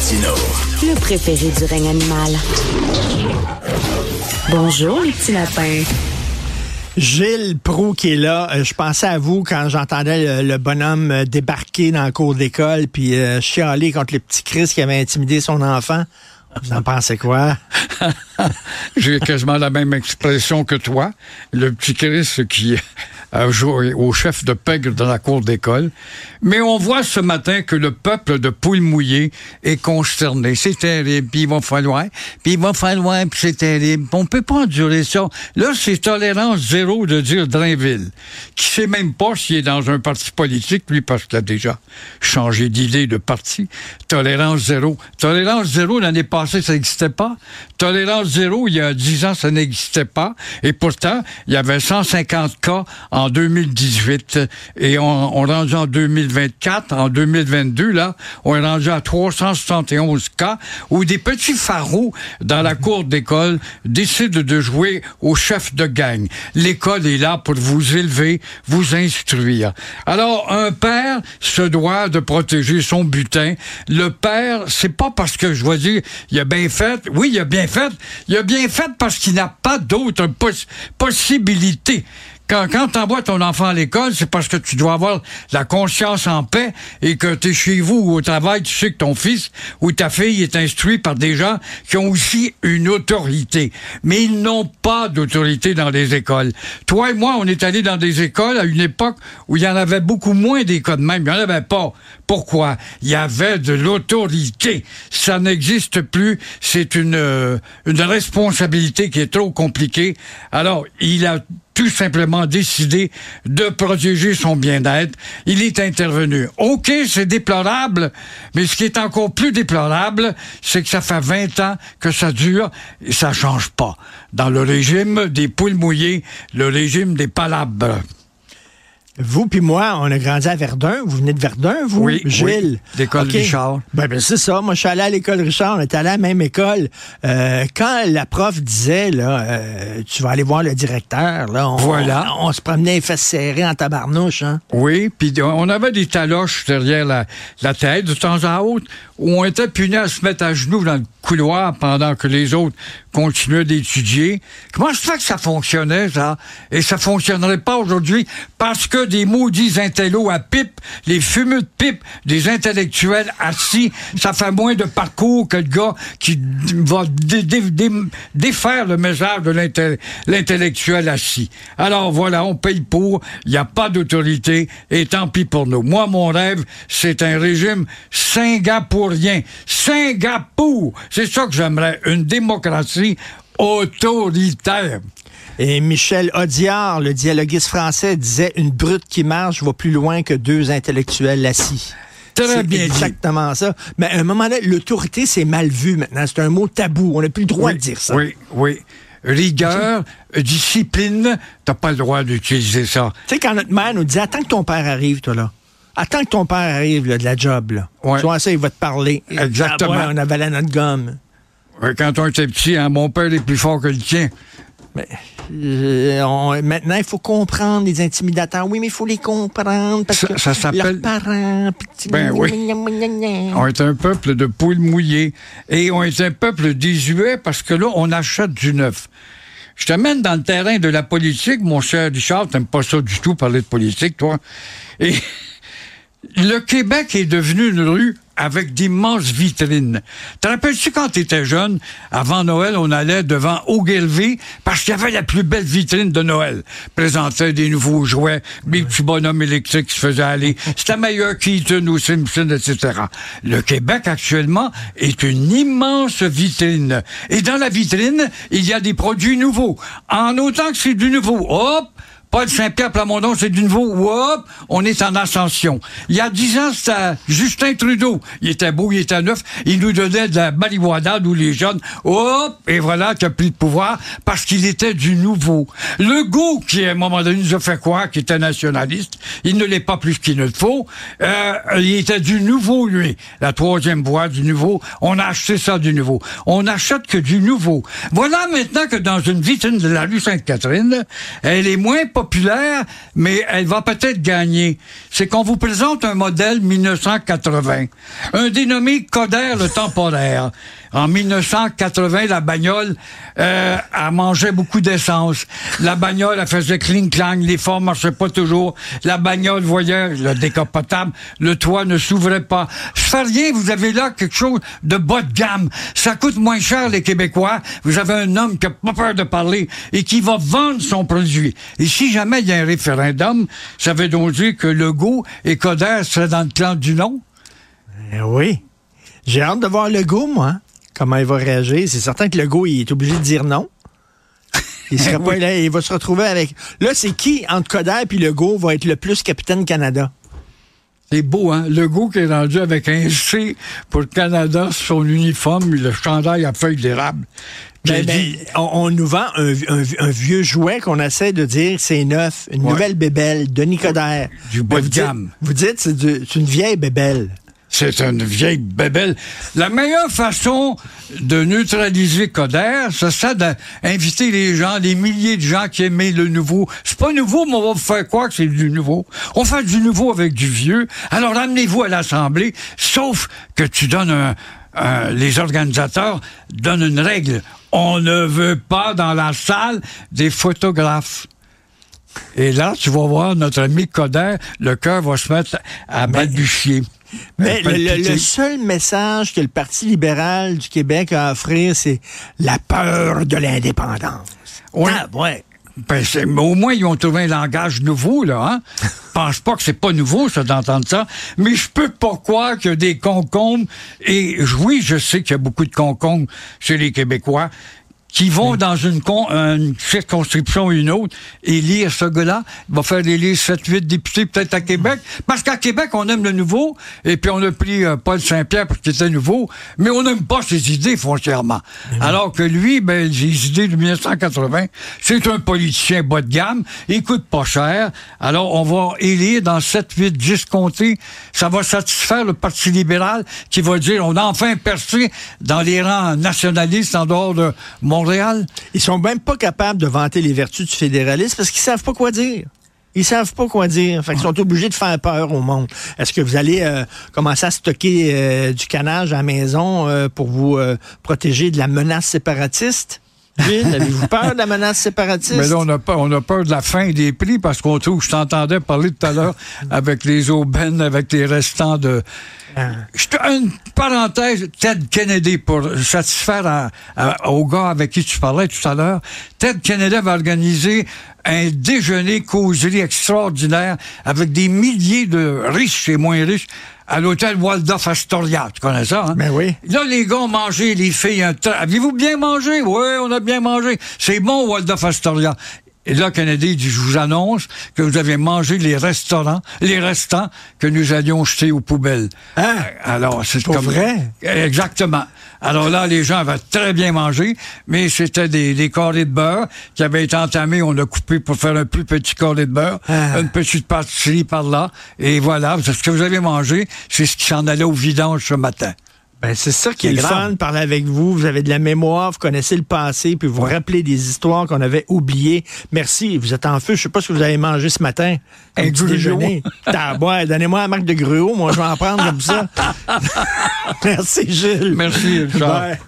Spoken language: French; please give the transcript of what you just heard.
Le préféré du règne animal. Bonjour, les petits lapins. Gilles Pro qui est là, euh, je pensais à vous quand j'entendais le, le bonhomme euh, débarquer dans le cours d'école puis euh, chialer contre le petit Chris qui avait intimidé son enfant. Vous en pensez quoi? J'ai quasiment la même expression que toi. Le petit Chris qui au chef de pègre dans la cour d'école. Mais on voit ce matin que le peuple de poules mouillées est consterné. C'est terrible, puis il va falloir, puis il va falloir, puis c'est terrible. On peut pas endurer ça. Là, c'est tolérance zéro de dire Drainville, qui sait même pas s'il est dans un parti politique, lui, parce qu'il a déjà changé d'idée de parti. Tolérance zéro. Tolérance zéro, l'année passée, ça n'existait pas. Tolérance zéro, il y a dix ans, ça n'existait pas. Et pourtant, il y avait 150 cas 2018 et on, rendu en 2024, en 2022, là, on est rendu à 371 cas où des petits pharaons dans la cour d'école décident de jouer au chef de gang. L'école est là pour vous élever, vous instruire. Alors, un père se doit de protéger son butin. Le père, c'est pas parce que je vais dire, il a bien fait. Oui, il a bien fait. Il a bien fait parce qu'il n'a pas d'autre poss possibilité quand, quand t'envoies ton enfant à l'école, c'est parce que tu dois avoir la conscience en paix et que tu chez vous ou au travail, tu sais que ton fils ou ta fille est instruit par des gens qui ont aussi une autorité. Mais ils n'ont pas d'autorité dans les écoles. Toi et moi, on est allés dans des écoles à une époque où il y en avait beaucoup moins d'écoles même. Il n'y en avait pas. Pourquoi? Il y avait de l'autorité. Ça n'existe plus. C'est une, euh, une responsabilité qui est trop compliquée. Alors, il a tout simplement décidé de protéger son bien-être. Il est intervenu. OK, c'est déplorable, mais ce qui est encore plus déplorable, c'est que ça fait 20 ans que ça dure et ça change pas. Dans le régime des poules mouillées, le régime des palabres. Vous puis moi, on a grandi à Verdun. Vous venez de Verdun, vous, Oui, Gilles? oui, l'école. Richard. Ben, ben, c'est ça. Moi, je suis allé à l'école Richard. On était allé à la même école. Euh, quand la prof disait, là, euh, tu vas aller voir le directeur, là, on, Voilà. on, on se promenait les fesses serrées en tabarnouche, hein? Oui, puis on avait des taloches derrière la, la tête de temps à autre où on était puni à se mettre à genoux dans le couloir pendant que les autres continuaient d'étudier. Comment se fait que ça fonctionnait, ça? Et ça fonctionnerait pas aujourd'hui parce que des maudits intellos à pipe, les fumeux de pipe des intellectuels assis, ça fait moins de parcours que le gars qui va dé- dé- dé- défaire le message de l'intel- l'intellectuel assis. Alors voilà, on paye pour, il n'y a pas d'autorité, et tant pis pour nous. Moi, mon rêve, c'est un régime singapourien. Singapour! C'est ça que j'aimerais, une démocratie autoritaire. Et Michel Audiard, le dialoguiste français, disait une brute qui marche va plus loin que deux intellectuels assis. C'est bien dit. exactement ça. Mais à un moment donné, l'autorité, c'est mal vu maintenant. C'est un mot tabou. On n'a plus le droit de dire ça. Oui, oui. Rigueur, discipline, t'as pas le droit d'utiliser ça. Tu sais, quand notre mère nous dit Attends que ton père arrive, toi, là. Attends que ton père arrive là, de la job, là. Ouais. Tu vois ça, il va te parler. Exactement. ah on avalait notre gomme. Quand on était petit, hein, mon père est plus fort que le tien. Mais, euh, on- maintenant, il faut comprendre les intimidateurs. Oui, mais il faut les comprendre parce Ça- que ça s'appelle- leurs parents. Ben oui. On est un peuple de poules mouillées. Et on est un peuple désuet parce que là, on achète du neuf. Je te mène dans le terrain de la politique, mon cher Richard. T'aimes pas ça du tout, parler de politique, toi. Et le Québec est devenu une rue avec d'immenses vitrines. Te rappelles-tu quand t'étais jeune, avant Noël, on allait devant Ogilvy parce qu'il y avait la plus belle vitrine de Noël. Présentait des nouveaux jouets, des petits bonhommes électriques qui se faisaient aller. C'était meilleur Keaton ou Simpson, etc. Le Québec, actuellement, est une immense vitrine. Et dans la vitrine, il y a des produits nouveaux. En autant que c'est du nouveau, hop, Paul Saint-Pierre Plamondon, c'est du nouveau. Hop, on est en ascension. Il y a dix ans, c'était Justin Trudeau. Il était beau, il était neuf. Il nous donnait de la marijuana, nous les jeunes. Hop, et voilà qui a pris le pouvoir parce qu'il était du nouveau. Legault, qui à un moment donné nous a fait quoi, qui était nationaliste, il ne l'est pas plus qu'il ne le faut. Euh, il était du nouveau, lui. La troisième voie du nouveau. On a acheté ça du nouveau. On n'achète que du nouveau. Voilà maintenant que dans une vitrine de la rue Sainte-Catherine, elle est moins populaire, mais elle va peut-être gagner. C'est qu'on vous présente un modèle 1980, un dénommé Coder le temporaire. En 1980, la bagnole, euh, elle mangeait beaucoup d'essence. La bagnole, elle faisait cling-clang, les forts marchaient pas toujours. La bagnole voyait le décapotable, le toit ne s'ouvrait pas. Rien, vous avez là quelque chose de bas de gamme. Ça coûte moins cher, les Québécois. Vous avez un homme qui a pas peur de parler et qui va vendre son produit. Et si jamais il y a un référendum, ça veut donc dire que Legault et Coder seraient dans le clan du non? Eh oui. J'ai hâte de voir Legault, moi. Comment il va réagir. C'est certain que Legault, il est obligé de dire non. Il, sera pas là, il va se retrouver avec... Là, c'est qui, entre Coder et Legault, va être le plus capitaine Canada? C'est beau, hein? Legault qui est rendu avec un C pour le Canada sur son uniforme, le chandail à feuilles d'érable. Ben, ben, on, on, nous vend un, un, un vieux jouet qu'on essaie de dire c'est neuf, une Ouais. nouvelle bébelle, Denis Coderre. Du Ben, bas vous de dites- gamme. Vous dites c'est du- c'est une vieille bébelle. C'est une vieille bébelle. La meilleure façon de neutraliser Coder, ce serait d'inviter les gens, des milliers de gens qui aimaient le nouveau. C'est pas nouveau, mais on va vous faire croire que c'est du nouveau. On fait du nouveau avec du vieux. Alors amenez-vous à l'Assemblée, sauf que tu donnes un, un- les organisateurs donnent une règle. On ne veut pas dans la salle des photographes. Et là, tu vas voir notre ami Coder, le cœur va se mettre à balbutier. Mais le, seul message que le Parti libéral du Québec a à offrir, c'est la peur de l'indépendance. Ouais. Ah, ouais. Ben, au moins, ils ont trouvé un langage nouveau, là, hein? Pense pas que c'est pas nouveau, ça, d'entendre ça. Mais je peux pas croire qu'il y a des concombres. Et oui, je sais qu'il y a beaucoup de concombres chez les Québécois qui vont dans une, con- une circonscription ou une autre et lire ce gars-là. Il va faire élire 7, 8 députés peut-être à Québec. Parce qu'à Québec, on aime le nouveau. Et puis, on a pris euh, Paul Saint-Pierre parce qu'il était nouveau. Mais on n'aime pas ses idées, foncièrement. Alors que lui, ben, les idées de 1980, c'est un politicien bas de gamme. Il coûte pas cher. Alors, on va élire dans 7, 8, 10 comtés. Ça va satisfaire le Parti libéral qui va dire, on a enfin percé dans les rangs nationalistes en dehors de Montréal? Ils sont même pas capables de vanter les vertus du fédéralisme parce qu'ils savent pas quoi dire. Ils savent pas quoi dire. Fait qu'ils sont obligés de faire peur au monde. Est-ce que vous allez euh, commencer à stocker euh, du canage à la maison euh, pour vous protéger de la menace séparatiste? Gilles, avez-vous peur de la menace séparatiste? Mais là, on a peur, on a peur de la fin des prix parce qu'on trouve, je t'entendais parler tout à l'heure avec les aubaines, avec les restants de. Te- une parenthèse, Ted Kennedy, pour satisfaire à- à- au gars avec qui tu parlais tout à l'heure, Ted Kennedy va organiser un déjeuner causerie extraordinaire avec des milliers de riches et moins riches à l'hôtel Waldorf Astoria. Tu connais ça, hein? Ben oui. Là, les gars ont mangé, les filles, un tra- Avez-vous bien mangé? Oui, on a bien mangé. C'est bon, Waldorf Astoria. Et là, Kennedy dit, je vous annonce que vous avez mangé les restaurants, les restants que nous allions jeter aux poubelles. Hein? Alors, c'est comme... vrai? Exactement. Alors là, les gens avaient très bien mangé, mais c'était des, des carrés de beurre qui avaient été entamés. On a coupé pour faire un plus petit carré de beurre, Ah. une petite pâtisserie par là. Et voilà, ce que vous avez mangé, c'est ce qui s'en allait au vidange ce matin. Ben, c'est ça qui est le fun, parler avec vous. Vous avez de la mémoire, vous connaissez le passé, puis vous rappelez des histoires qu'on avait oubliées. Merci. Vous êtes en feu. Je sais pas ce que vous avez mangé ce matin. Un petit déjeuner. Donnez-moi la marque de gruau. Moi, je vais en prendre comme ça. Merci, Gilles. Merci. Bye.